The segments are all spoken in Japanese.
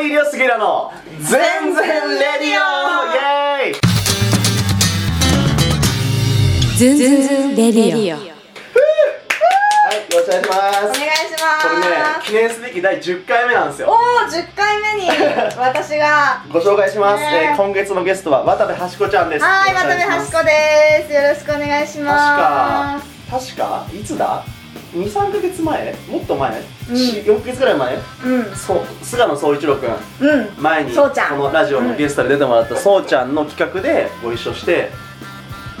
リー・リオスギラの全然レディオイエーイズンズンズンレディオ。はい、よろしくお願いします。お願いします。これね、記念すべき第10回目なんですよ。おお10回目に 私が。ご紹介します、ね。えー今月のゲストは渡部はしこちゃんです。はい渡部よろしくお願いします。はしこです。よろしくお願いし確まか。す確か？いつだ？23か月前？もっと前、うん。し4ヶ月ぐらい前？うん。そう。菅野総一郎くんうん。前にこそうちゃん。のラジオのゲストで出てもらったそうちゃんの企画でご一緒して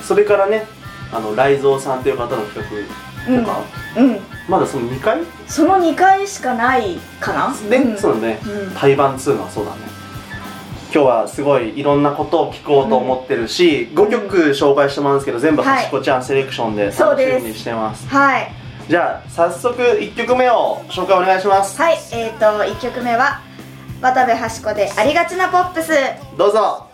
それからねあの雷蔵さんという方の企画とか、うん。まだその2回？その2回しかないかな？で、うん。そうだね、うん。対バン2のはそうだね。今日はすごいいろんなことを聞こうと思ってるし、5曲紹介してもらうんですけど全部はしこちゃんセレクションで楽しみにしてます。はいじゃあ早速1曲目を紹介お願いします。はいえーと1曲目は渡部はしこでありがちなポップス。どうぞ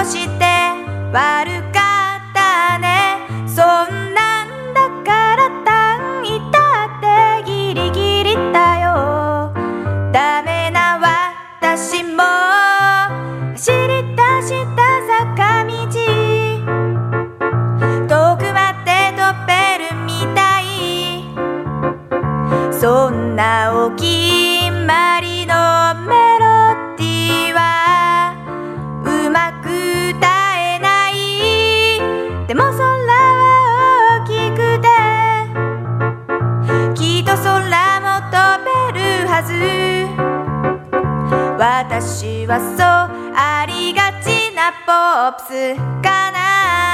をして悪かったね。そんなんだから単位だってギリギリだよ。ダメな私も走り出した坂道。遠くまで飛べるみたい。そんなお決まり私はそうありがちなポップスかな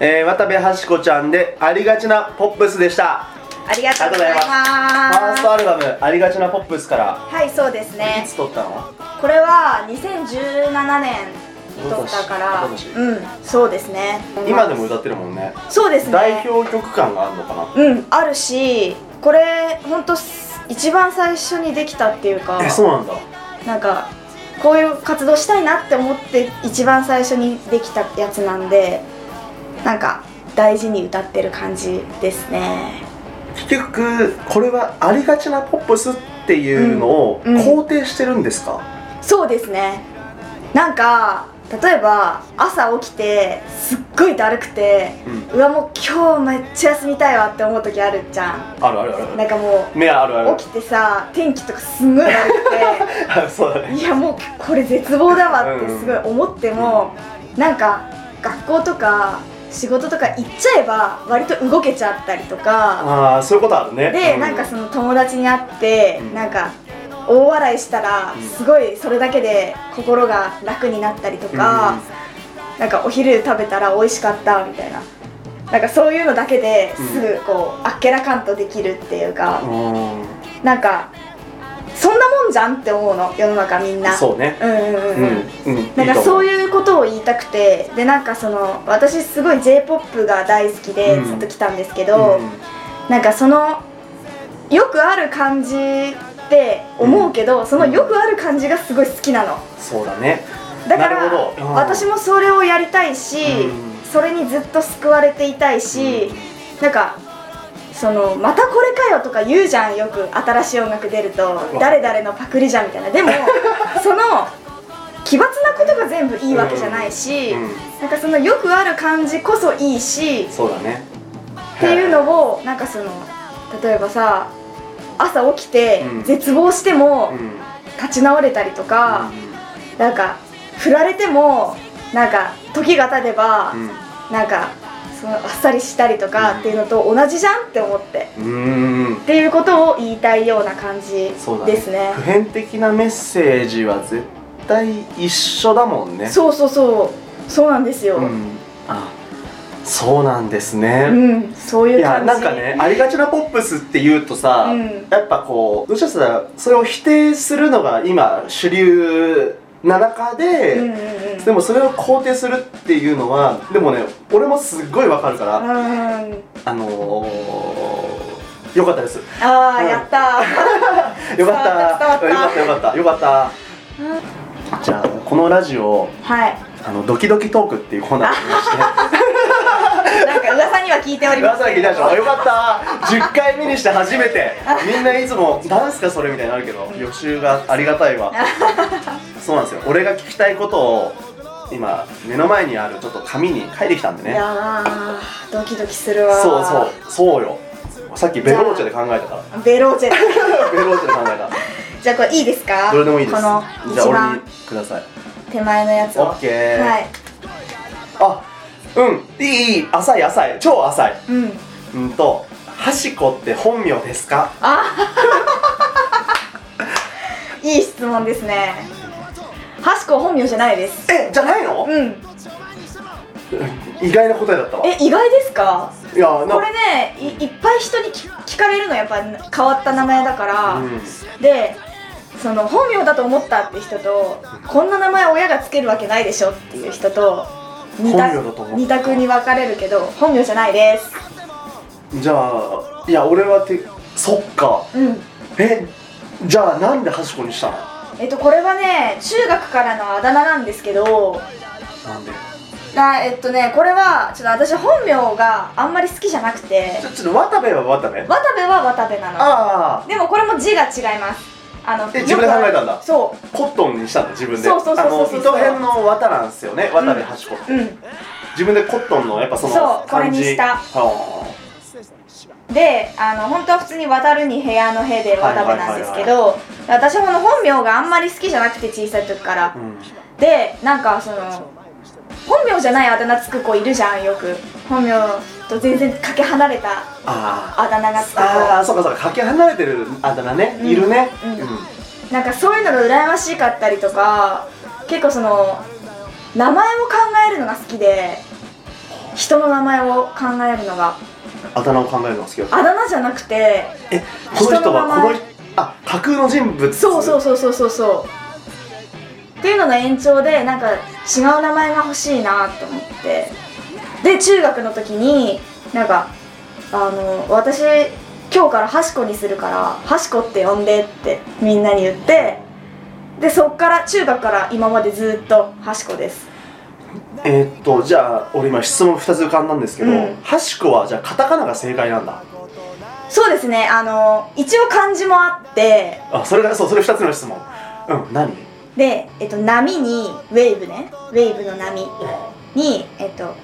えー、渡部はしこちゃんでありがちなポップスでした。ありがとうございます。ファーストアルバムありがちなポップスから。はいそうですいねつ撮ったの？これは2017年に撮ったから。うんそうですね。今でも歌ってるもんね。そうですね。代表曲感があるのかな？うんあるしこれほんと一番最初にできたっていうか。えそうなんだ。なんかこういう活動したいなって思って一番最初にできたやつなんでなんか大事に歌ってる感じですね。結局これはありがちなポップスっていうのをうんうん。肯定してるんですか、そうですね。なんか例えば朝起きてすっごいだるくてうん。うわもう今日めっちゃ休みたいわって思う時あるじゃん。あるあるあるなんかも目あるある。う起きてさ天気とかすんごいだるくそうだね。ていやもうこれ絶望だわってすごい思っても、なんか学校とか仕事とか行っちゃえば割と動けちゃったりとか。ああそういうことあるね。で、うなんかその友達に会って、うん。なんか大笑いしたらうん。すごいそれだけで心が楽になったりとか、なんかお昼食べたら美味しかったみたいな。なんかそういうのだけですぐこう、あっけらかんとできるっていうか、うんうん。なんかそんなもんじゃんって思うの世の中みんな。そうね。うんうんうん。うん、うんうんなんかそう。ういうことを言いたくてでなんかその私すごい j p o p が大好きでうん。ずっと来たんですけど、なんかそのよくある感じって思うけど、そのよくある感じがすごい好きなの。そうだね。だからうん。私もそれをやりたいし、うん。それにずっと救われていたいし、なんかそのまたこれかよとか言うじゃんよく新しい音楽出ると。誰々のパクリじゃんみたいな。でも その奇抜なことが全部いいわけじゃないし、うんなんかそのよくある感じこそいいしそうだね。っていうのをなんかその例えばさ朝起きてうん。絶望してもうん。立ち直れたりとか、なんか振られてもなんか時が経てば、うん。なんかそのあっさりしたりとかっていうのと同じじゃんって思って。うん。うんっていうことを言いたいような感じですね。普遍的なメッセージは絶対一緒だもんね。そうそうそう。そうなんですよ、ううん。んあそうなんですね、そういいうや感じ。なんかねありがちなポップスって言うとさ、うん。やっぱこうどうしたらそれを否定するのが今主流な中で、でもそれを肯定するっていうのはでもね俺もすっごいわかるから、うん。あのー、よかったです。ああ、うん。やった。ー よかった。よかったよかった。よかった。じゃあこのラジオはい。あのドキドキトークっていうコーナーにして なんか噂には聞いております噂聞いたでしょ。よかった。10回目にして初めて。みんないつも「なんすかそれ」みたいになるけど予習がありがたいわ。そうなんですよ。俺が聞きたいことを今目の前にあるちょっと紙に書いてきたんでいねやードキドキするわそうそう。そうよ。さっきベローチェで考えた。からベローチェ ベローチェで考えた。じゃあこれいいですか？どれでもいいです。このじゃあ俺にください。手前のやつを。オッケー。はい。あうん。いいいい浅い浅い。超浅い。うん。うんとはしこって本名ですか？いい質問ですね。はしこ本名じゃないです。えじゃないの？うん。意外な答えだったわ。え意外ですか？いやな。これねいいっぱい人に聞聞かれるのやっぱ変わった名前だから、うん。でその本名だと思ったって人とこんな名前親がつけるわけないでしょっていう人と二本名択だと思った二択に分かれるけど本名じゃないです。じゃあいや俺はてそっか。うん。えじゃあなんではしこにしたの？えっとこれはね中学からのあだ名なんですけどなんで？あえっとねこれはちょっと私本名があんまり好きじゃなくて。ちょっと渡部は渡部？渡部は渡部なの。ああでもこれも字が違いますあのえ自分で考えたんだ？そコットンにしたの？自分で。そうそうそうそうそう。あの糸編の綿なんですよね渡部はしこ。って、ううん。自分でコットンのやっぱそのそうこれにした。はであの本当は普通に渡るに部屋の部で渡部なんですけど私もの本名があんまり好きじゃなくて小さい時から。あうん。でなんかその本名じゃないあだ名つく子いるじゃんよく。本名と全然かけ離れたああだ名がつくああそうかそうかかけ離れてるあだ名ね、うん。いるね。うん。なんかそういうのが羨ましかったりとか結構その名前を考えるのが好きで人の名前を考えるのが。あだ名を考えるのが好きあだ名じゃなくてえこの人はこの人あ架空の人物。そうそうそうそうそうそう。っていうのの延長でなんか違う名前が欲しいなと思ってで中学の時になんかあの私今日からハシコにするからハシコって呼んでってみんなに言ってでそっから中学から今までずっとハシコです。えーっとじゃあ俺今質問2つ浮かんだんですけど、うん。ハシコはじゃあカタカナが正解なんだ。そうですね。あの一応漢字もあってあそれがそうそれ2つの質問。うん何？で、えっと、波にウェーブね。ウェーブの波に、えっと、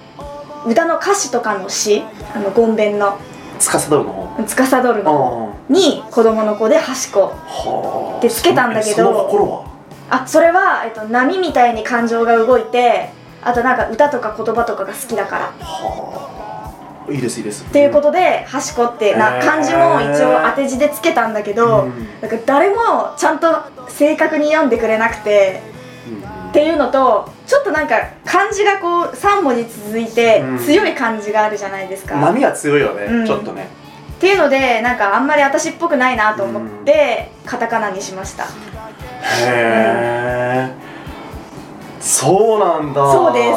歌の歌詞とかの詩あのゴンベンの。司るの方？司るあのあに子供の子ではしこ。はあ。でつけたんだけど。その心は？あそれは、えっと、波みたいに感情が動いてあとなんか歌とか言葉とかが好きだから。はあ。いいですいいです。っていうことではしこってな漢字も一応当て字でつけたんだけど、うん。なんか誰もちゃんと正確に読んでくれなくてうんっていうのとちょっとなんか漢字がこう3文字続いてうん。強い漢字があるじゃないですか、っ波が強いよね、うん。ちょっとね。ていうのでなんかあんまり私っぽくないなと思って、カタカナにしました。へえ、そうなんだ。そうで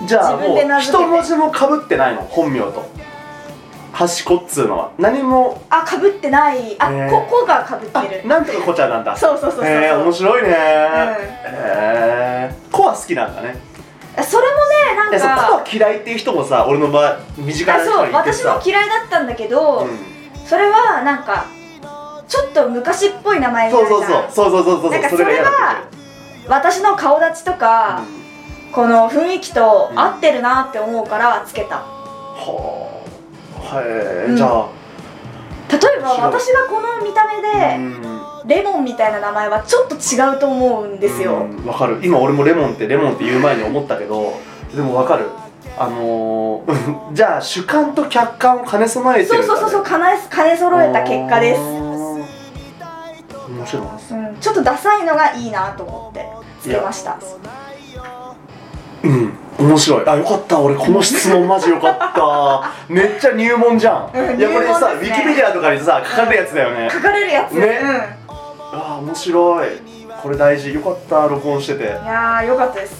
す。じゃあもう一文字もかぶってないの？本名とはしこっつうのは何もあかぶってない。あ、へーここがかぶあってる。なんとかこちゃんなんだ。そうそうそうそうえ面白いね、ん。へえ子は好きなんだね。それもねなんか。は嫌いっていう人もさ俺の場合身近あな人そう私にいてさも嫌いだったんだけど、うん。それはなんかちょっと昔っぽい名前そうるじゃん。そうそうそう。そうそうなんかそれは私の顔立ちとか、うん。この雰囲気と合ってるなって思うからつけた、はあへえ、うん。じゃあ。例えば私がこの見た目で、レモンみたいな名前はちょっと違うと思うんですよ、うんわかる。今俺もレモンってレモンって言う前に思ったけどでもわかる。あのー、じゃあ主観と客観を兼ね備えてね、そうそうそうそう兼ね兼ね揃えた結果です、面白いです。うん、ちょっとダサいのがいいなと思ってつけました。うん面白い。あよかった。俺この質問マジよかった。めっちゃ入門じゃん、うんいやこれさ、ウィキペディアとかにさ書かれるやつだよね。書かれるやつ、ね。うんあー面白い。これ大事。よかった。録音してて。へいやーよかったです。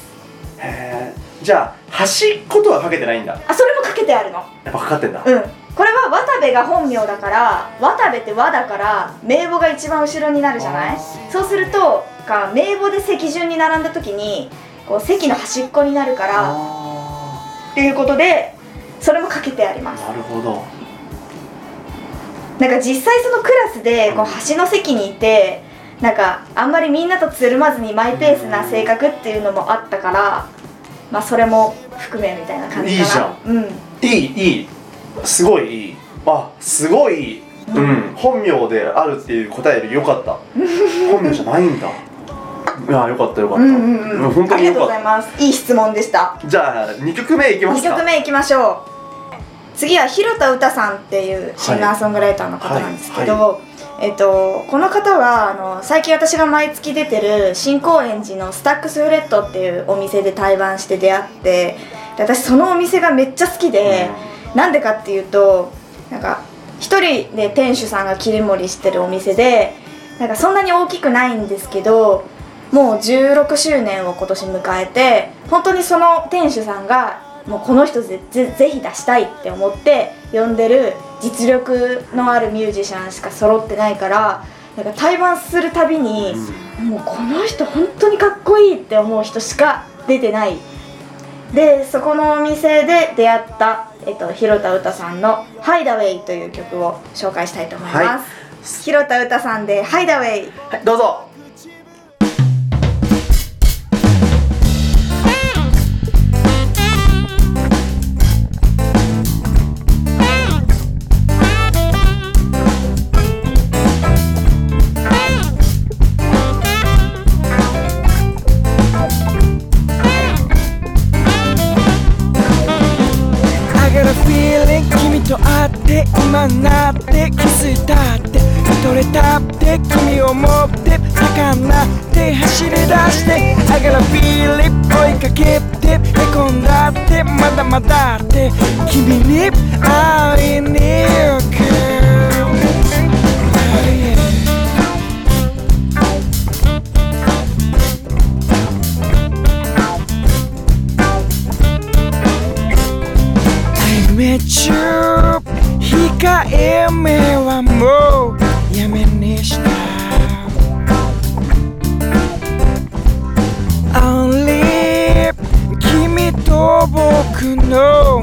えじゃあ端っことはかけてないんだ。あそれもかけてあるの。やっぱかかってんだ、うん。これは渡部が本名だから渡部って和だから名簿が一番後ろになるじゃない？そうするとか名簿で席順に並んだ時にこう席の端っこになるからあっていうことでそれもかけてあります。ーなるほど。なんか実際そのクラスでこう端の席にいてなんかあんまりみんなとつるまずにマイペースな性格っていうのもあったからまあそれも含めみたいな感じかな。いいじゃん。うん。いいいい。すごいいい。あすごいいいうん、本名であるっていう答えよりよかった。本名じゃないんだいやよかったよかった、うんうんうん。本当ありがとうございます。いい質問でした。じゃあ2曲目いきます2か。曲目いきましょう。次は広田歌さんっていうシンガーソングライターの方なんですけど、はえっと、この方はあの最近私が毎月出てる新高円寺のスタックスフレットっていうお店で対バンして出会ってで私そのお店がめっちゃ好きで、なんでかっていうとなんか一人で店主さんが切り盛りしてるお店でなんかそんなに大きくないんですけどもう16周年を今年迎えて本当にその店主さんがもうこの人ぜぜぜひ出したいって思って呼んでる実力のあるミュージシャンしか揃ってないからなんか対バンするたびに、もうこの人本当にかっこいいって思う人しか出てない。でそこのお店で出会った、えっと、広田歌さんの「ハイダウェイ」という曲を紹介したいと思います、は広田歌さんで「ハイダウェイ」はいどうぞ「今なって気づいたって取れたって君を持って魚って走り出してあがらビリ追いかけてへこんだってまだまだって君に会いに行く met you 控えめはもうやめにした。Only 君と僕の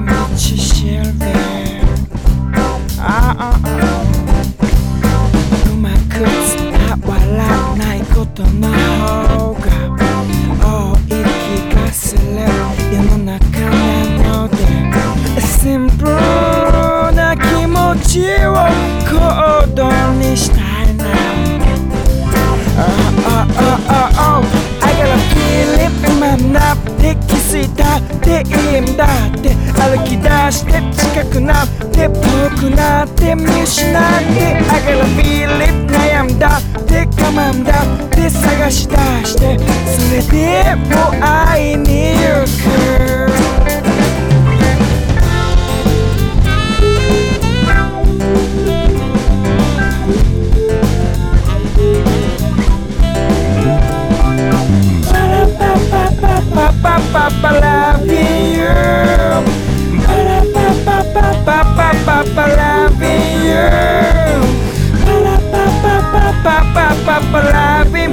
ていいんだって歩き出して近くなって遠くなって見失って I got a feel it 悩んだって我慢だって探し出してそれでも会いに行く。パパラパパパラビ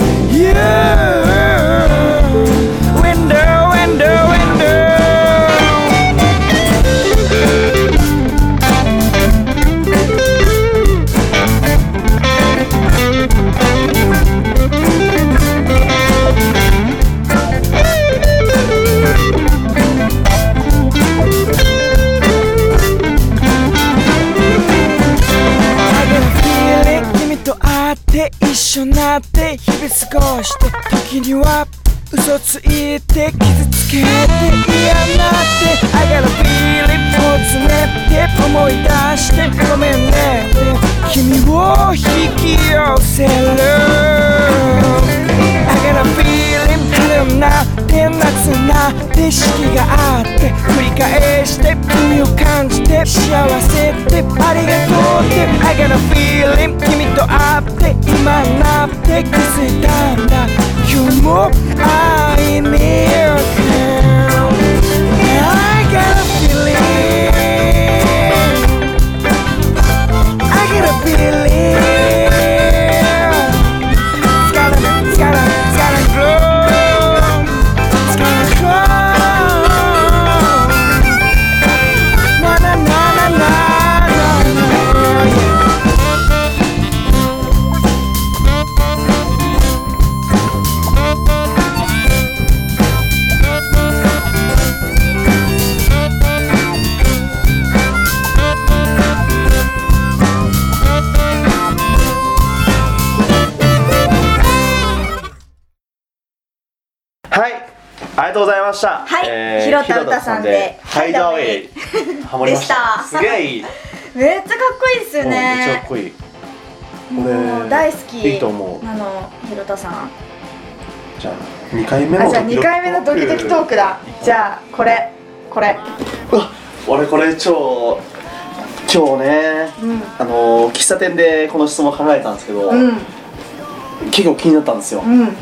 嘘ついて傷つけて嫌になって I got a feeling を詰めて思い出してごめんね。って君を引き寄せる。なって四季があって繰り返して君を感じて幸せってありがとうって I got a feeling 君と会って今なって気づいたんだ。今日も会いに行く I got a feeling I got a feeling とうございました。はい。広田歌さんで。ハイダーウェイ。ハモりました。すげえいい。も めっちゃかっこいいですようめっちゃかっねこいい。もう大好き。いいと思う。あの広田さん。じゃあ2回目のあじゃあ2回目のドキドキトークだ。じゃあこれ。これ。うわ俺これ超今日ね。うん。あの喫茶店でこの質問考えたんですけど、うん。結構気になったんですよ。うん。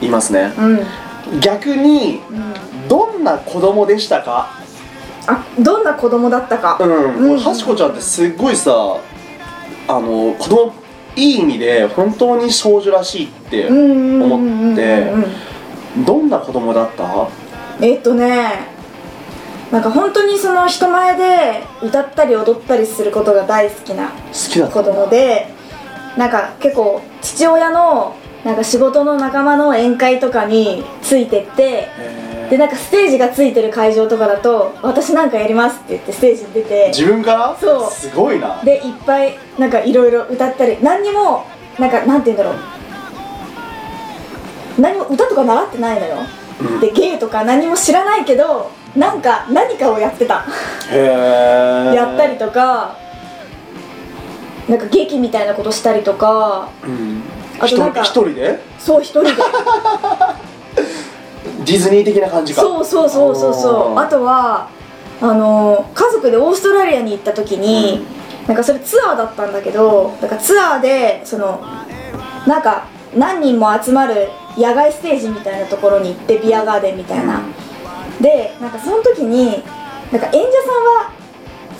言いますね。うん逆にうん。どんな子供でしたか？あどんな子供だったか。うん、うん。はしこちゃんってすっごいさあの子供いい意味で本当に少女らしいって思ってどんな子供だった？えっとねなんか本当にその人前で歌ったり踊ったりすることが大好きな子供でなんか結構父親のなんか仕事の仲間の宴会とかについてってへでなんかステージがついてる会場とかだと「私なんかやります」って言ってステージに出て。自分から？そう。すごいな。でいっぱいなんかいろいろ歌ったり何にもなんかなんて言うんだろう。何も歌とか習ってないのよ、うん。で芸とか何も知らないけどなんか何かをやってた。へえ やったりとかなんか劇みたいなことしたりとか。うんあとなんか一人で？そう一人で。ディズニー的な感じか。そうそうそうそうそう。あとはあの家族でオーストラリアに行った時に、なんかそれツアーだったんだけどなんかツアーでそのなんか何人も集まる野外ステージみたいなところに行ってビアガーデンみたいな、でなんかその時になんか演者さんは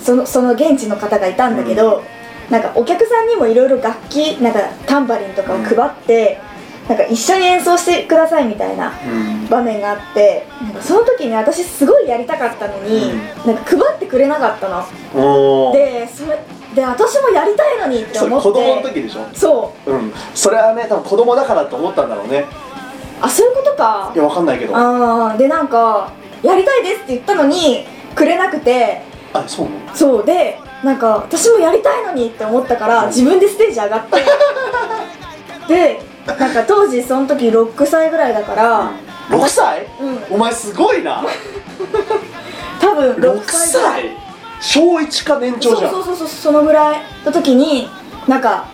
そのその現地の方がいたんだけど、なんかお客さんにもいろいろ楽器なんかタンバリンとかを配って、なんか一緒に演奏してくださいみたいなうん。場面があってなんかその時に私すごいやりたかったのに、なんか配ってくれなかったの。でそれで私もやりたいのにって思って。子供の時でしょ？そう。うん。それはね多分子供だからと思ったんだろうね。あそういうことか。いやわかんないけど。あああでなんかやりたいですって言ったのにくれなくて。そうそう。でなんか私もやりたいのにって思ったから自分でステージ上がって。でなんか当時その時6歳ぐらいだから6歳？うん。お前すごいな。多分6 6歳ぐらい。歳？小1か年長じゃん。そうそうそうそのぐらいの時になんか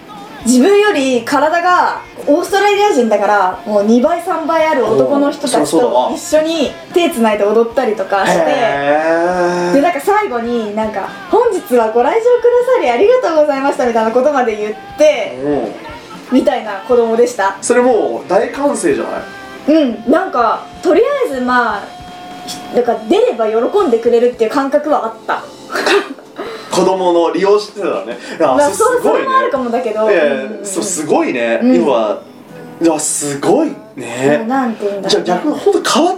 自分より体がオーストラリア人だからもう2倍3倍ある男の人たちと一緒に手つないで踊ったりとかしてへでなんか最後になんか「本日はご来場くださりありがとうございました」みたいなことまで言ってえみたいな子供でした。それもう大歓声じゃない？うんなんかとりあえずまあひなんか出れば喜んでくれるっていう感覚はあった子供の利用してたらね。いやまあすごいね。あるかもだけど。そうすごいね、うん。要はいやすごいね。なんて言うんだじゃあ逆に本当変わ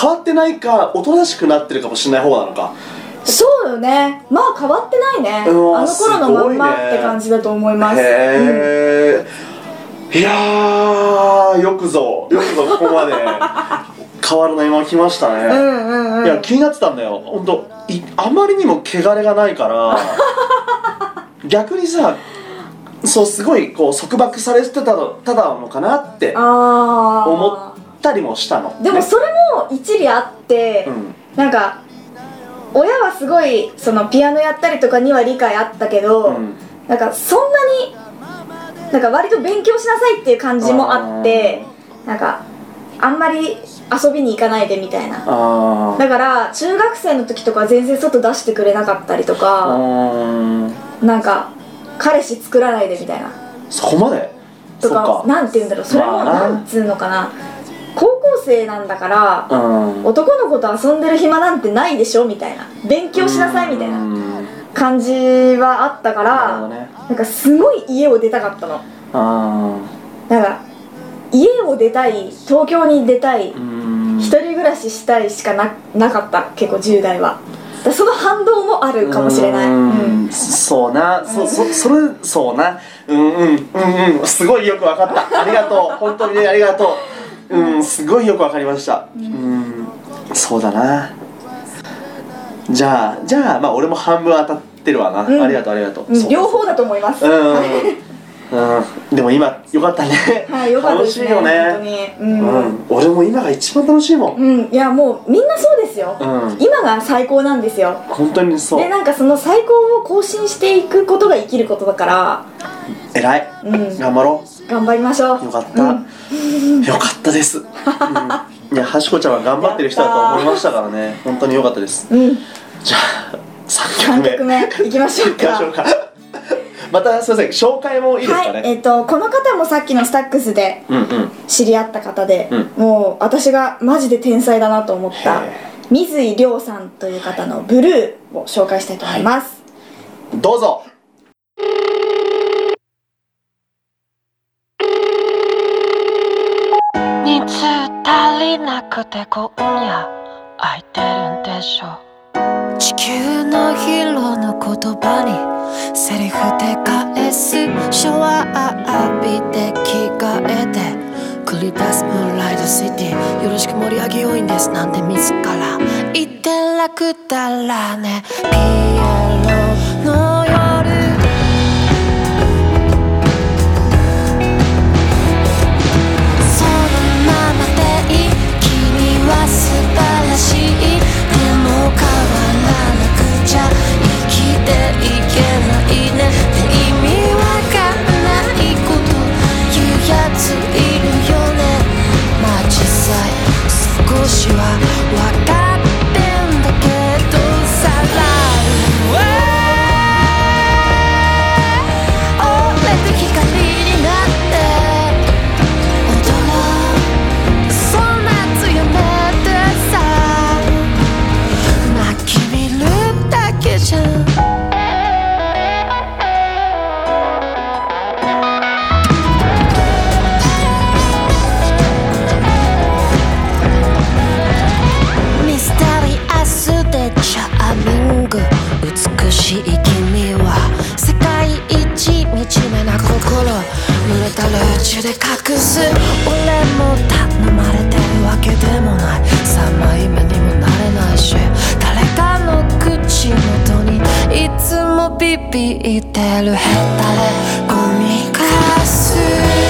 変わってないかおとなしくなってるかもしれない方なのか。そうよね。まあ変わってないね。あの頃のまんまって感じだと思います。へえ、いやーよくぞ。よくぞここまで変わらないまま来ましたね、うんうんうん。うんいや気になってたんだよ。本当いあまりにも汚れがないから 逆にさそうすごいこう束縛されてたのただのかなって思ったりもしたの。ねでもそれも一理あって、うん。なんか親はすごいそのピアノやったりとかには理解あったけど、うん。なんかそんなになんか割と勉強しなさいっていう感じもあってなんかあんまり遊びに行かないでみたいな。だから中学生の時とか全然外出してくれなかったりとうか、なんか彼氏作らないでみたいな。そこまで？とかなんて言うんだろう。それもまあななんつうのかな。高校生なんだからうん。男の子と遊んでる暇なんてないでしょみたいな。勉強しなさいみたいなうん。感じはあったからね。なんかすごい家を出たかったの。あなんか家を出たい東京に出たい一人暮らししたいしかななかった結構10代は。その反動もあるかもしれない、ううん。んそうな、そそそれそうな。うんうんうんうん。すごいよくわかった。ありがとう。本当にねありがとう。うんすごいよくわかりました。うん。そうだな。じゃあじゃあまあ俺も半分当たってるわな、うん。ありがとうありがとう、うん両方だと思います、うんうん、うん、でも今よかったね、はいよかった楽しいよですね。本当ねに。う、うん。ん、俺も今が一番楽しいもん。うん、いやもうみんなそうですよ、うん。今が最高なんですよ。本当にそう。でなんかその最高を更新していくことが生きることだから。偉い。うん。頑張ろ頑張りましょう。うよかった、うん。よかったです、うん、いやはしこちゃんは頑張ってる人だと思いましたからね。本当によかったです。うん、じゃあ3 3曲目。曲目いきましょういきましょうかかまたすいません紹介もいいですかはい、ね、えっ、とこの方もさっきのスタックスでうんうん。知り合った方で、うもう私がマジで天才だなと思ったへ水井亮さんという方の「ブルー」を紹介したいと思います、どうぞ。人数足りなくて今夜空いてるんでしょう地球のヒーローの言葉にセリフで返す。シャワー浴びて着替えて繰り出すムーンライドシティ。よろしく盛り上げよいんです。なんて自ら。言って楽だらね。ピもしい君は世界一惨めな心濡れたルーチュで隠す俺も頼まれてるわけでもない3枚目にもなれないし誰かの口元にいつもビビってるヘタレゴミかす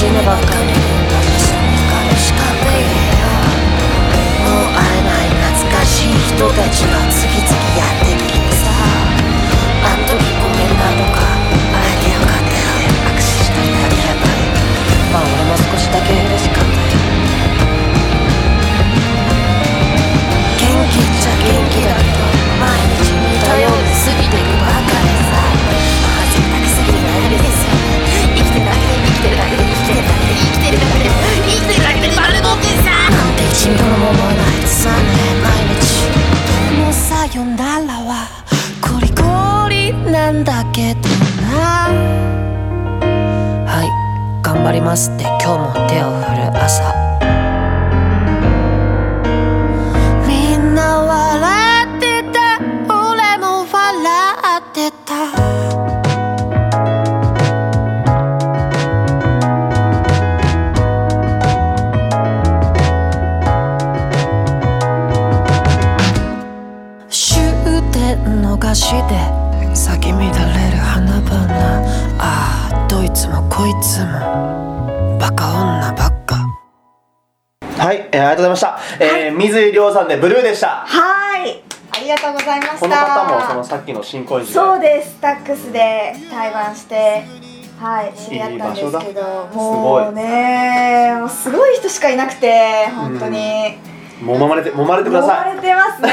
同けどな。はい頑張りますって今日も手を振る朝。えー水井亮さんでブルーでした。はい。ありがとうございました。この方もそのさっきの新恋時代。そうです。タックスで対バンして。はい。知り合ったんですけどだもうねすごい人しかいなくて本当に。もまれて揉まれてくだ揉さまれてますね。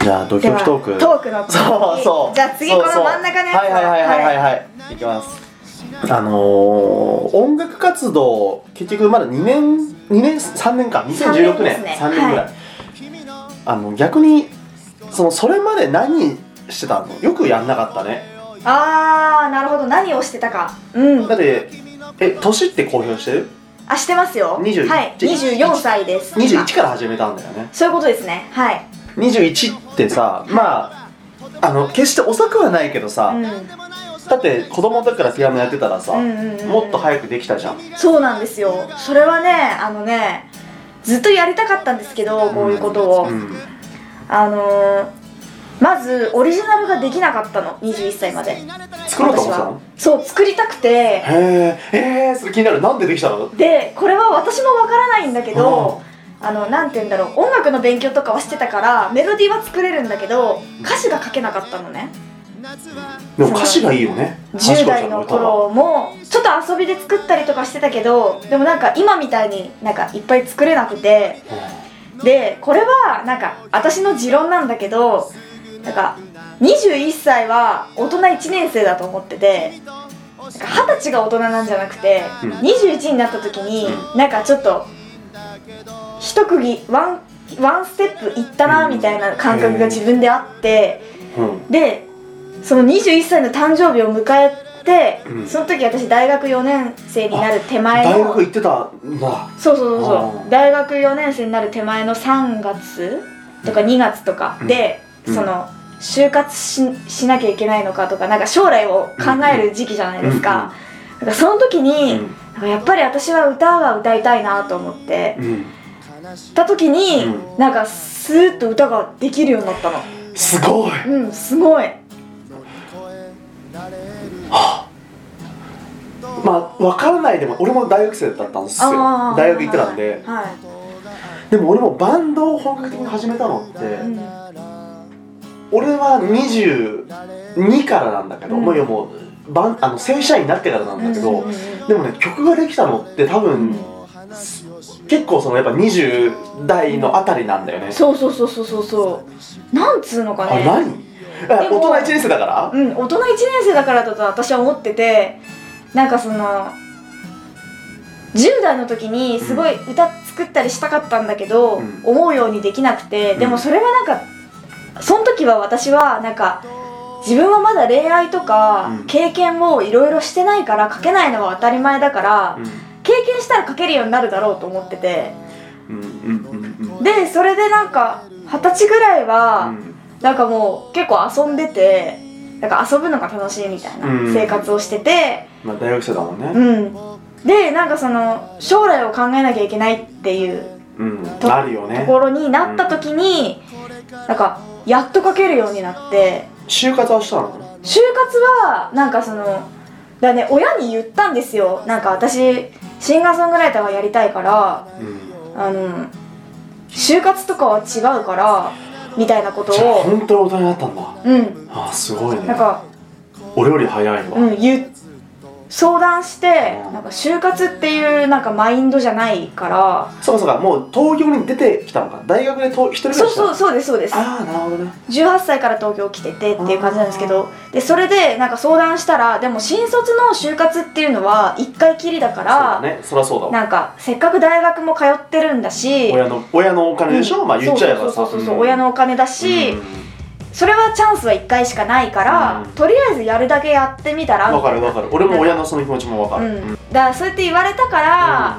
い じゃあドキドキトーク。トークの次。そうそう。じゃあ次この真ん中のやつ。はいはいはいはいはい。はい。いきますあのー、音楽活動結局まだ2年2年3年か。2016年。三年ですね。3年ぐらい、あの逆にそのそれまで何してたの？よくやんなかったね。あーなるほど。何をしてたか。うん。だってえ年って公表してる？あしてますよ。21はい。24歳です。21から始めたんだよね。そういうことですね。はい。21ってさまああの決して遅くはないけどさ、うんだって子供の時からピアノやってたらさ、うんうんうんもっと早くできたじゃん。そうなんですよ。それはねあのねずっとやりたかったんですけどこういうことを、うん。あのーまずオリジナルができなかったの。21歳まで。作ろうと思ってたの？そう作りたくて。へええー、それ気になる。なんでできたの？でこれは私もわからないんだけどあのなんて言うんだろう。音楽の勉強とかはしてたからメロディーは作れるんだけど歌詞が書けなかったのねでも歌詞がいいよね。10代の頃もちょっと遊びで作ったりとかしてたけどでもなんか今みたいになんかいっぱい作れなくてでこれはなんか私の持論なんだけどなんか21歳は大人1年生だと思ってて二十歳が大人なんじゃなくて、うん。21になった時に、なんかちょっと一区切ワンワンステップいったなみたいな感覚が自分であって、うん。でその21歳の誕生日を迎えて、うん。その時私大学4年生になる手前の大学行ってたんだ。そうそうそうそう。大学4年生になる手前の3月とか2月とかで、うん。その就活ししなきゃいけないのかとかなんか将来を考える時期じゃないですか,、だからその時に、うん。やっぱり私は歌は歌いたいなと思って。うん。た時に、うなんかスーッと歌ができるようになったの。すごい。うんすごい まあ分からないでも俺も大学生だったんですよ。大学行ってたんで。はい、でも俺もバンドを本格的に始めたのって、うん。俺は22からなんだけど、うん。もういやもうバンあの正社員になってからなんだけど、うんでもね曲ができたのって多分、結構そのやっぱ20代のあたりなんだよね、そうそうそうそうそう。そうなんつうのかね。あれ何？大人1年生だから？うん大人1年生だからだと私は思っててなんかその10代の時にすごい歌作ったりしたかったんだけど、うん。思うようにできなくて、でもそれはなんかその時は私はなんか自分はまだ恋愛とかうん。経験をいろいろしてないから書けないのは当たり前だから、経験したら書けるようになるだろうと思ってて。うんうんうんうん。でそれでなんか二十歳ぐらいは、うんなんかもう結構遊んでてなんか遊ぶのが楽しいみたいなうん。生活をしてて。まあ大学生だもんね。うん、でなんかその将来を考えなきゃいけないっていううん。となるよね。ところになった時に、なんかやっと書けるようになって。就活はしたの？就活はなんかそのだね親に言ったんですよ。なんか私シンガーソングライターがやりたいからうん。あの就活とかは違うからみたいなことを。本当に大人になったんだ。うん。あーすごいね。なんか俺より早いわ、うん、言う相談してうん。なんか就活っていうなんかマインドじゃないから。そうかそうかもう東京に出てきたのか。大学でと一人暮らしそうそうそうですそうです。ああなるほどね。18歳から東京来ててっていう感じなんですけど。でそれでなんか相談したらでも新卒の就活っていうのは1回きりだかそうらだね。そりゃそうだわ。なんかせっかく大学も通ってるんだし親の親のお金でしょ、まあ言っちゃえばさ。そうそうそうそう、ん親のお金だし、うんそれはチャンスは1回しかないから、うん。とりあえずやるだけやってみたらわかるわかる。俺も親のその気持ちもわかる、うん、だからそうやって言われたから、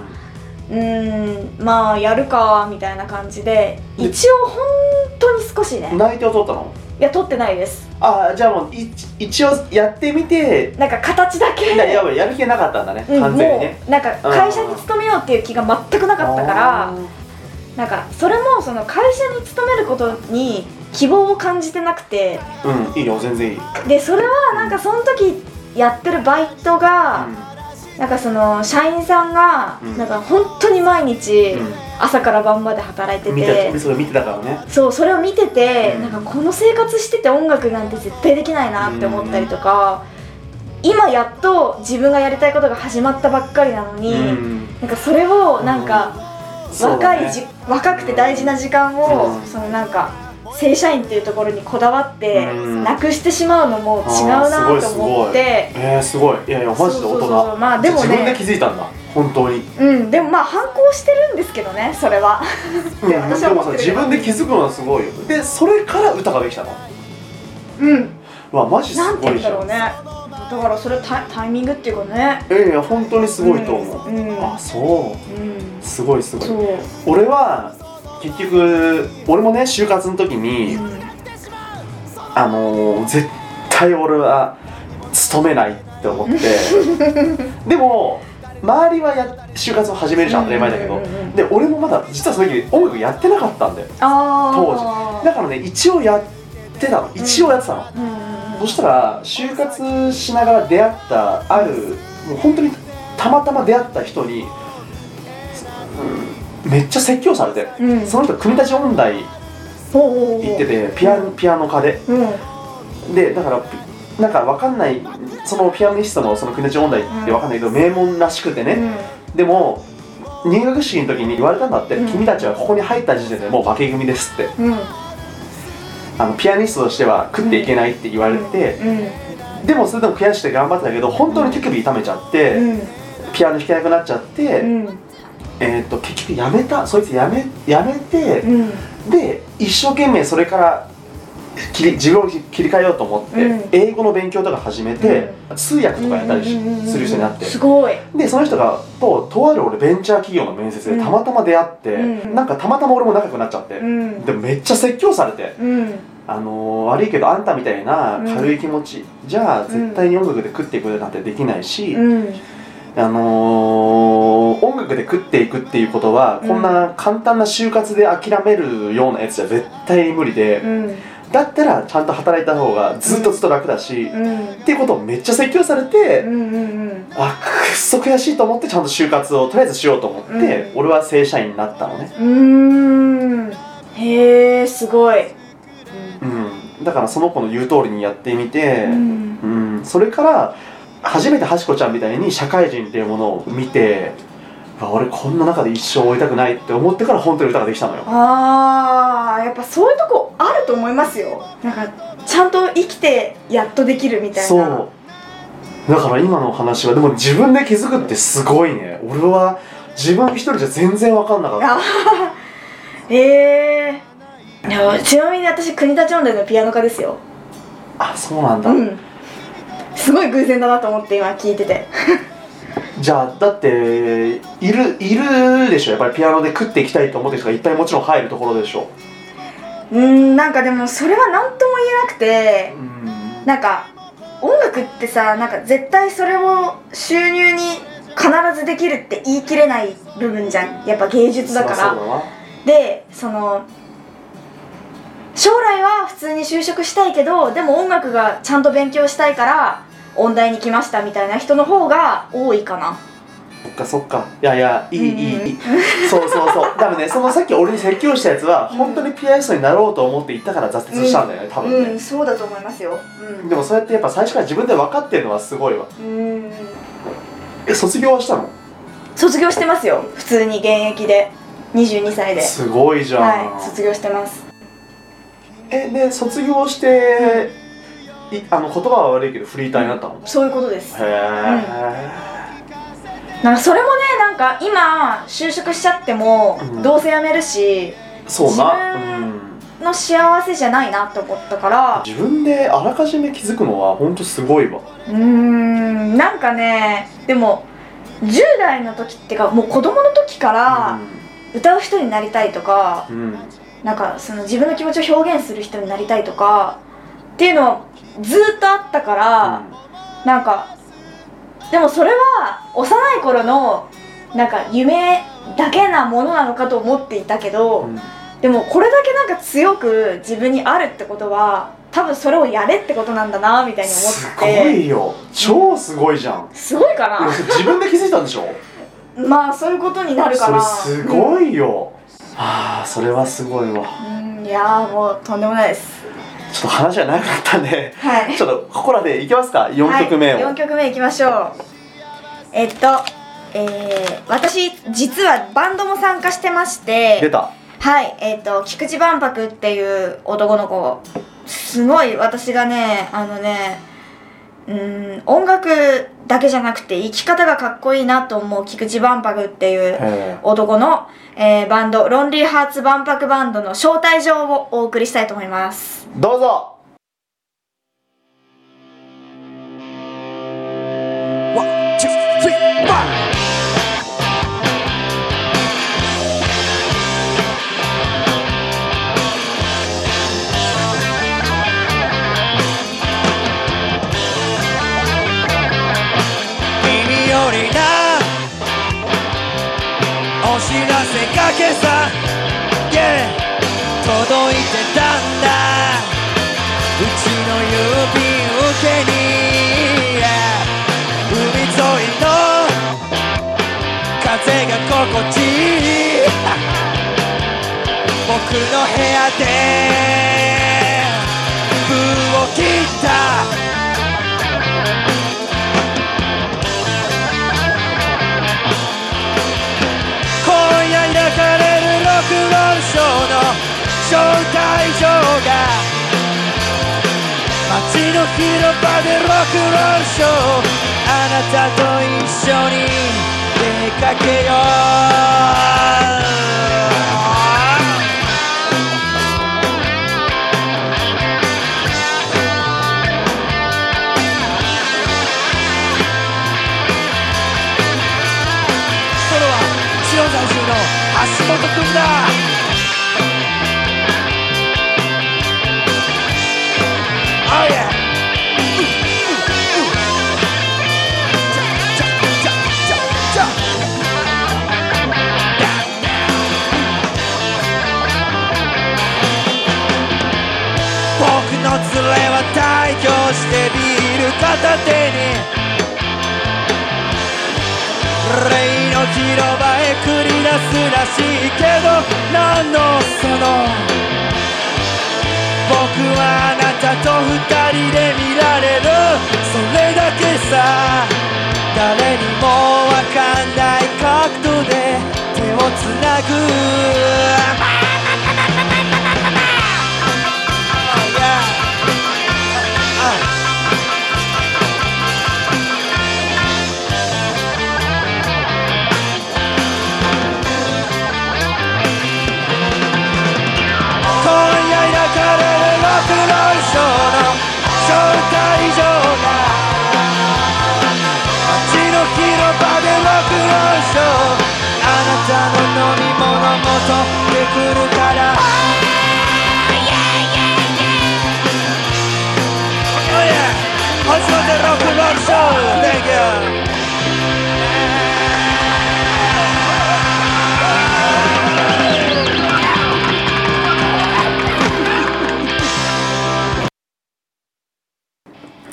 うーんまあやるかみたいな感じでで一応本当に少しね。うん内定を取ったの？いや取ってないです。ああじゃあもうい一応やってみてなんか形だけ。いややる気がなかったんだね、うん、完全にね。なんか会社に勤めようっていう気が全くなかったからあなんかそれもその会社に勤めることに希望を感じてなくて。ーうんいいよ全然いい、でそれはなんかその時やってるバイトが、なんかその社員さんがうん。なんか本当に毎日うん。朝から晩まで働いてうん、て、それ見てたからね。そうそれを見てて、うん。なんかこの生活してて音楽なんて絶対できないなって思ったりとか、今やっと自分がやりたいことが始まったばっかりなのに、うん。なんかそれをなんか、若いじ若くて大事な時間を、うん。そのなんか正社員っていうところにこだわって、うん。なくしてしまうのも違うなと思って。えー、すごい。いやいやマジで大人。まあでもね。自分で気づいたんだ。本当に。うん、でもまあ反抗してるんですけどねそれは。で 私は思ってる自分で気づくのはすごいよ。でそれから歌ができたの？うん。うわマジすなんて言ごいじゃん。うんだろうね。だからそれタイタイミングっていうかね。いやいや本当にすごいと思う、うん。うん。あそう。うん。すごいすごい。そう、俺は結局俺もね就活の時に、うんあのー絶対俺は勤めないって思って。でも周りはや就活を始めるじゃん当たり前だけど、で俺もまだ実はその時音楽やってなかったんだよ。あ当あだからね一応やってたの。一応やってたの、そしたら就活しながら出会ったあるもう本当にたまたま出会った人に、うんめっちゃ説教されて、うんうん。その人国立音大行っててピアノピアノ科で。うん。でだからなんかわかんないそのピアニストのその国立音大ってわかんないけど、名門らしくてね、でも入学式の時に言われたんだって、うん。君たちはここに入った時点でもう負け組ですって。あのピアニストとしては食っていけないって言われて、でもそれでも悔しくて頑張ってたけど本当に手首痛めちゃって、うん。ピアノ弾けなくなっちゃって、うんえー、と結局やめたそいつやめやめて、うん。で一生懸命それから切り自分を切り替えようと思って、うん。英語の勉強とか始めて、通訳とかやったりする人になって。すごい。でその人がととある俺ベンチャー企業の面接でうん。たまたま出会って、うん。なんかたまたま俺も仲良くなっちゃって、うん。でもめっちゃ説教されて、うん。あのー悪いけどあんたみたいな軽い気持ち、じゃあ絶対に音楽で食っていくなんてできないし、うんあのー音楽で食っていくっていうことは、うん。こんな簡単な就活で諦めるようなやつじゃ絶対に無理で、うん。だったらちゃんと働いた方がずっとずっと楽だし、っうん。ていうことをめっちゃ説教されて、うんうんうん。あくっそ悔しいと思ってちゃんと就活をとりあえずしようと思って、うん。俺は正社員になったのね、うーん。へえすごい。うん、だからその子の言う通りにやってみて、うん。うん、それから初めてはしこちゃんみたいに社会人っていうものを見て俺こんな中で一生終えたくないって思ってから本当に歌ができたのよ。あーやっぱそういうとこあると思いますよ。なんかちゃんと生きてやっとできるみたいな。そう。だから今の話はでも自分で気づくってすごいね。俺は自分一人じゃ全然分かんなかった。あーええでもちなみに私国立音大のピアノ科ですよ。あそうなんだ、うんすごい偶然だなと思って今聞いてて。じゃあだっているいるでしょ？やっぱりピアノで食っていきたいと思ってる人がいっぱいもちろん入るところでしょ？うーんなんかでもそれは何とも言えなくてうん。なんか音楽ってさなんか絶対それを収入に必ずできるって言い切れない部分じゃん。やっぱ芸術だから。そりゃそうだなでその将来は普通に就職したいけどでも音楽がちゃんと勉強したいから音大に来ましたみたいな人の方が多いかな。そっかそっか。いやいやいいいいうん。いい。そうそうそう。多分ねそのさっき俺に説教したやつは本当にピアニストになろうと思って行ったから挫折したんだよね多分ね、うんそうだと思いますよ。うん。でもそうやってやっぱ最初から自分で分かってるのはすごいわ。うん。え卒業はしたの？卒業してますよ。普通に現役で。22歳で、すごいじゃん、はい卒業してます。えで卒業して、いあの言葉は悪いけどフリーターになったの、そういうことです。へえ、なんかそれもねなんか今就職しちゃってもうん。どうせ辞めるし、そうな、自分うん、の幸せじゃないなって思ったから。自分であらかじめ気づくのは本当すごいわ。うーん。なんかねでも10代の時ってかもう子供の時から歌う人になりたいとか、うん、うん。なんかその自分の気持ちを表現する人になりたいとかっていうのはずーっとあったから、なんかでもそれは幼い頃のなんか夢だけなものなのかと思っていたけど、うん。でもこれだけなんか強く自分にあるってことは多分それをやれってことなんだなみたいに思すごっていよ。超すごいじゃん、すごいかでもそれ自分で気づいたんでしょ？なまあそういうことになるからすごいよ、ああそれはすごいわ。うんうんいやーもうとんでもないですちょっと話が長くなったんではい。ちょっとここらでいきますか4曲目を、はい、4曲目いきましょう。えっとえー、私実はバンドも参加してまして出た。はいえっと菊池万博っていう男の子すごい私がねあのねうーん音楽だけじゃなくて生き方がかっこいいなと思う菊池万博っていうへ男の、えーバンドロンリーハーツ万博バンドの招待状をお送りしたいと思います。ーどうぞ僕の部屋で封を切った今夜抱かれるロックンロールショーの招待状が街の広場でロックンロールショーあなたと一緒に出かけよう。橋本くんだ。僕の連れは退去してビール片手に。レイの広場へ繰り出すらしいけど何のその僕はあなたと二人で見られるそれだけさ誰にもわかんない角度で手をつなぐ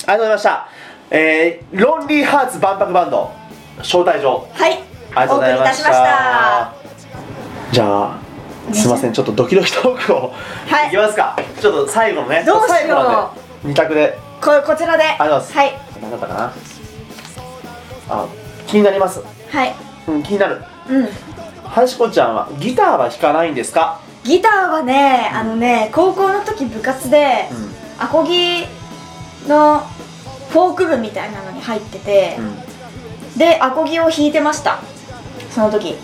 ありがとうございました。えー、ロンリーハーツ万博バンド招待状。はい。ありがとうございました。お送りいたしました。じゃあすいません。ちょっとドキドキトークを、はい。いきますか。ちょっと最後のねどうしよう。最後まで。2択で。ここちらで。ありがとうございます。はい。何だったかな。あ気になります。はい。うん気になる。うん。はしこちゃんはギターは弾かないんですか？ギターはねあのね高校の時部活でうん。アコギのフォーク部みたいなのに入ってて、でアコギを弾いてました。その時。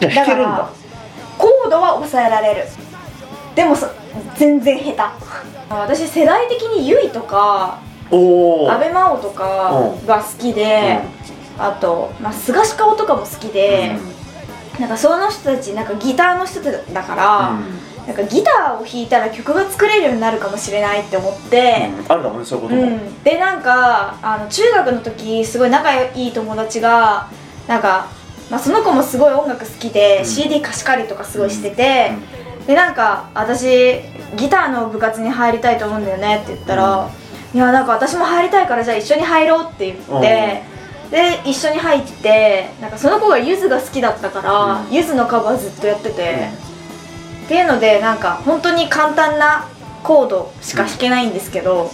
じゃあ弾けるんだ。コードは抑えられる。でもそ全然下手。私世代的にユイとかおお阿部真央とかが好きで、あと、まあ、菅氏顔とかも好きで、なんかその人たちなんかギターの人だから、なんかギターを弾いたら曲が作れるようになるかもしれないって思って、あるだもんねそういうことも、うん、でなんかあの中学の時すごい仲いい友達がなんか、まあ、その子もすごい音楽好きで、うん。CD 貸し借りとかすごいしてて、でなんか私ギターの部活に入りたいと思うんだよねって言ったら、いやなんか私も入りたいからじゃあ一緒に入ろうって言って、で一緒に入ってなんかその子がゆずが好きだったから、ゆずのカバーずっとやってて、っていうのでなんか本当に簡単なコードしか弾けないんですけど、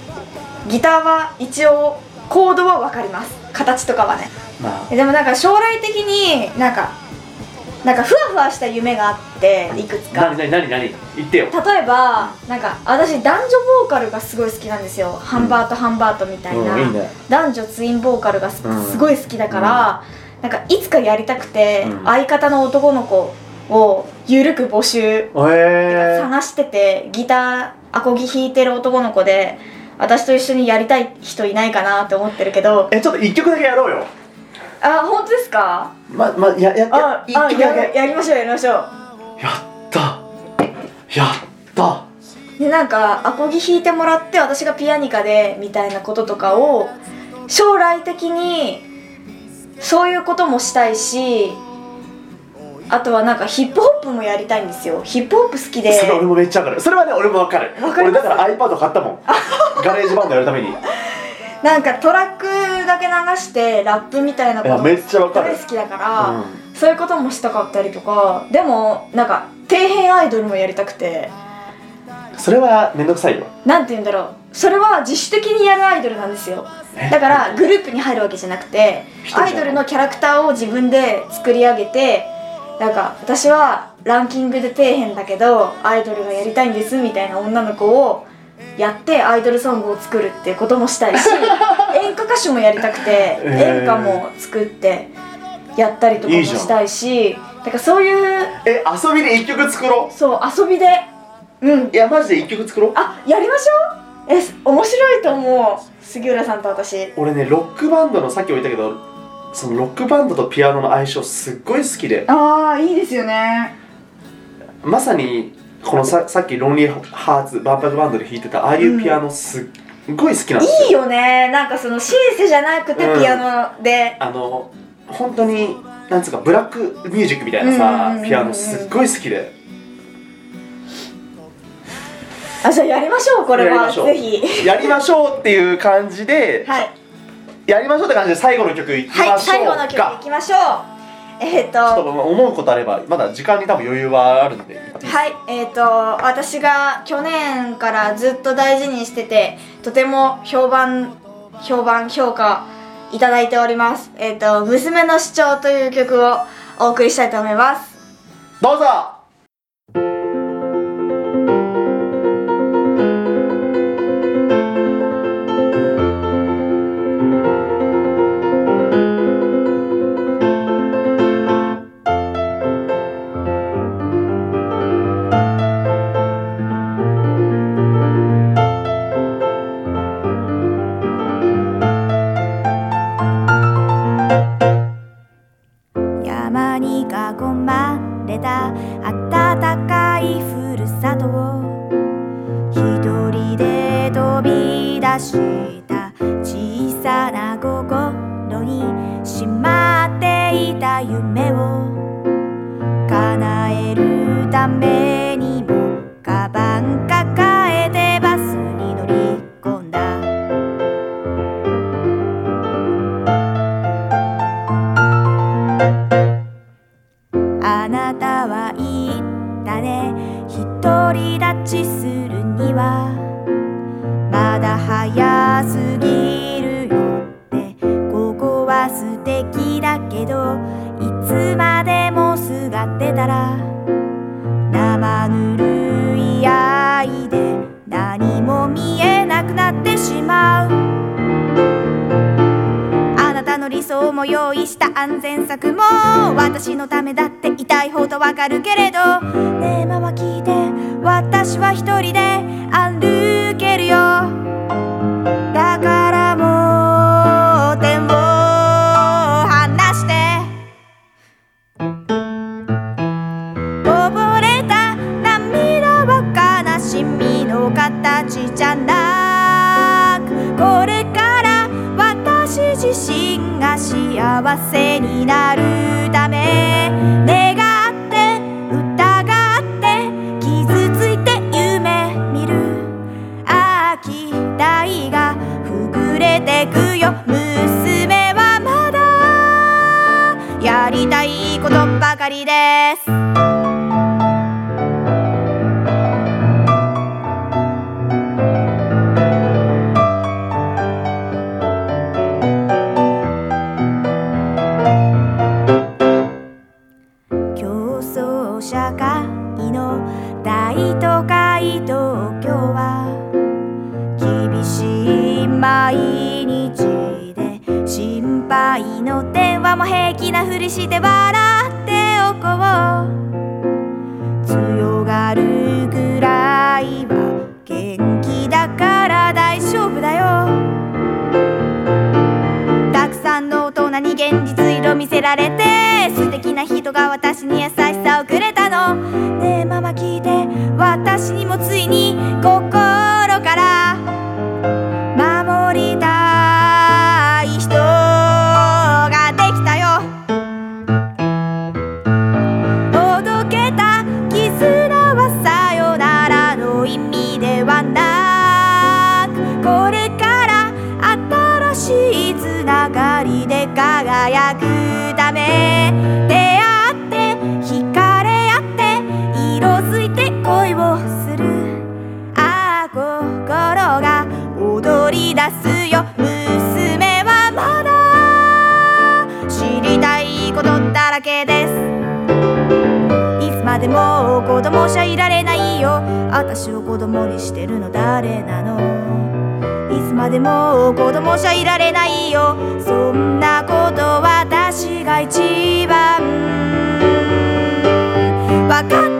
ギターは一応コードは分かります。形とかはね。まあ。でもなんか将来的になんかなんかふわふわした夢があっていくつか。何何何何？言ってよ。例えばなんか私男女ボーカルがすごい好きなんですよ、ハンバートハンバートみたいな、うん。男女ツインボーカルがす,、うん。ごい好きだから、なんかいつかやりたくて、うん。相方の男の子をゆるく募集。えー、探しててギターアコギ弾いてる男の子で私と一緒にやりたい人いないかなって思ってるけど。えちょっと一曲だけやろうよ。あ本当ですか？ままややあや一曲だあやけやりましょうやりましょう。やった。やった。でなんかアコギ弾いてもらって私がピアニカでみたいなこととかを将来的にそういうこともしたいしあとはなんかヒップホップもやりたいんですよ。ヒップホップ好きで。それ俺もめっちゃわかる。それはね俺もわかる。俺だから iPad 買ったもん。ガレージバンドやるために。いなんかトラックだけ流してラップみたいなことやめっちゃわかる。大好きだから、うん。そういうこともしたかったりとか。でもなんか底辺アイドルもやりたくて。それはめんどくさいよ。なんて言うんだろう。それは自主的にやるアイドルなんですよ。だからグループに入るわけじゃなくてアイドルのキャラクターを自分で作り上げてなんか私はランキングで底辺だけどアイドルがやりたいんですみたいな女の子をやってアイドルソングを作るってこともしたいし 演歌歌手もやりたくてえー。演歌も作ってやったりとかもしたいしだからそういうえ遊びで一曲作ろそう遊びでうん。ういやマジで一曲作ろう？あやりましょう？え面白いと思う。杉浦さんと私。俺ねロックバンドのさっきも言ったけどそのロックバンドとピアノの相性すっごい好きで。ああいいですよね。まさにこのささっきロンリーハーツ万博バンドで弾いてたああいうピアノすっごい好きなんですよ、いいよね。なんかそのシンセじゃなくてうん。ピアノで、あの本当になんつうかブラックミュージックみたいなうんうんうんうん。さピアノすっごい好きで。あじゃあやりましょうこれは。ぜひ。やりましょうっていう感じではいやりましょうって感じで最後の曲いきましょうか、はい、最後の曲いきましょう。えー、とちょっと思うことあればまだ時間に多分余裕はあるんで。はいえっ、ー、と私が去年からずっと大事にしててとても評判評判評価いただいております。えっ、ー、と「娘の主張」という曲をお送りしたいと思います。どうぞ。れた。暖かいふるさとを。一人で飛び出した。小さな心にしまっていた夢を。叶えるためかりです。でも子供じゃいられないよ。そんなこと私が一番。分かっ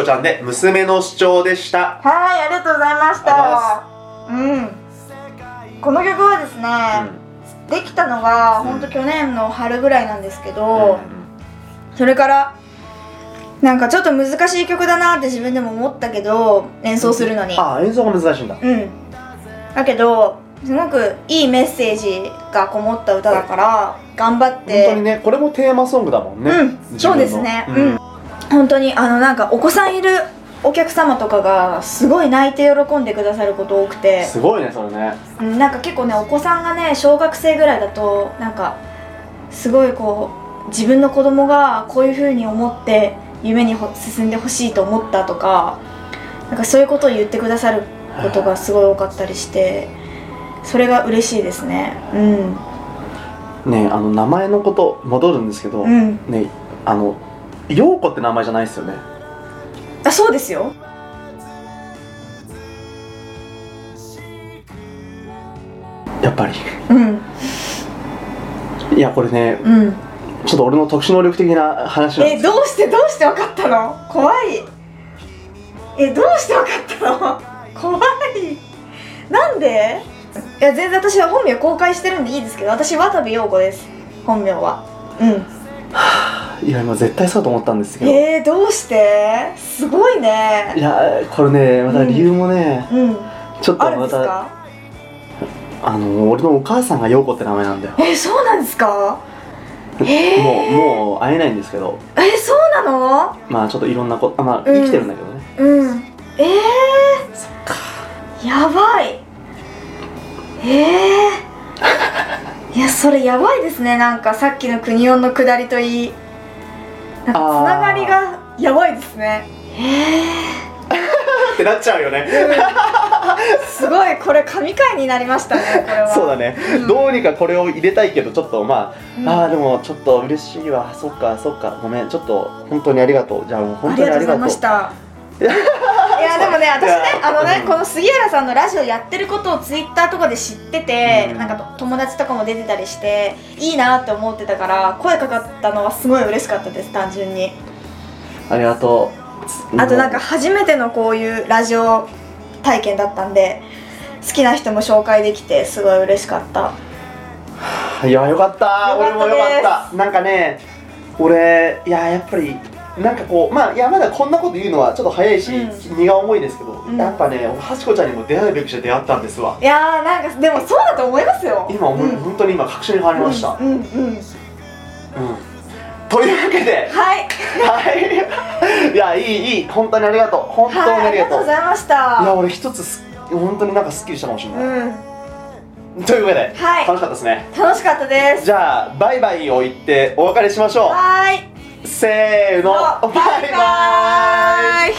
こちゃんで、娘の主張でした。はいありがとうございましあたうん。この曲はですね、できたのがほんと去年の春ぐらいなんですけど、それからなんかちょっと難しい曲だなって自分でも思ったけど演奏するのに。ああ、演奏が難しいんだ。うん。だけどすごくいいメッセージがこもった歌だから頑張って。本当にね、これもテーマソングだもんね。うん。そうですね。うん、本当にあのなんかお子さんいるお客様とかがすごい泣いて喜んでくださること多くて。すごいね、それね。うんなんか結構ねお子さんがね小学生ぐらいだとなんかすごいこう自分の子供がこういう風に思って夢にほ進んでほしいと思ったとかなんかそういうことを言ってくださることがすごい多かったりしてそれが嬉しいですね。うん。ね、あの、名前のこと、戻るんですけど、うん。ね、あの、陽子って名前じゃないですよね。あそうですよ。やっぱり。うん。いや、これね、うん。ちょっと俺の特殊能力的な話なんですえどうしてどうして分かったの？怖い。えどうして分かったの？怖い。なんで？いや全然私は本名公開してるんでいいですけど私渡部陽子です。本名は。うんいや、今絶対そうと思ったんですけど。えー、どうして？すごいいねや、これね、また理由もね、うん。ちょっとまた、あの、俺のお母さんが陽子って名前なんだよ。えー、そうなんですか？えー、もう、もう会えないんですけど、えー、そうなの？まあちょっといろんなこと、あまあうん。生きてるんだけどね。うん。えー、やばい。えー、いやそれやばいですね。なんかさっきの国音の下りといいなんかつながりがやばいですね。ってなっちゃうよね。すごいこれ神回になりましたねこれは。そうだね、うん。どうにかこれを入れたいけどちょっとまあ、うん。ああでもちょっと嬉しいわ。そっかそっか。ごめん。ちょっと本当にありがとう。じゃあもうあ本当にありがとう。りがとうございました いやでもね私ねあのねうんこの杉原さんのラジオやってることをツイッターとかで知ってて、うん。なんかと友達とかも出てたりしていいなって思ってたから声かかったのはすごい嬉しかったです単純に。ありがとう。あとなんか初めてのこういうラジオ体験だったんで好きな人も紹介できてすごい嬉しかった。いやよかった。よかった俺もよかった。なんかね俺いややっぱりなんかこうまあいやまだこんなこと言うのはちょっと早いし、う荷が重いですけど、うん。やっぱね俺はちこちゃんにも出会うべくして出会ったんですわ。いやーなんかでもそうだと思いますよ。今思い、うん。本当に今確信に変わりました、うんうん、うん、うん。というわけではい。はい。いやいいいい本当にありがとう。本当にはいありありがとう、がとうございましいやた俺一つす本当になんかすっきりしたかもしれない、うん。というわけで、はい。楽しかったですね。楽しかったです。じゃあバイバイを言ってお別れしましょはーい。うせーの。バイバイ。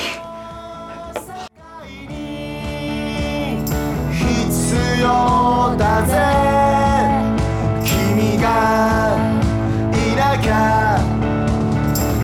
必要だぜ。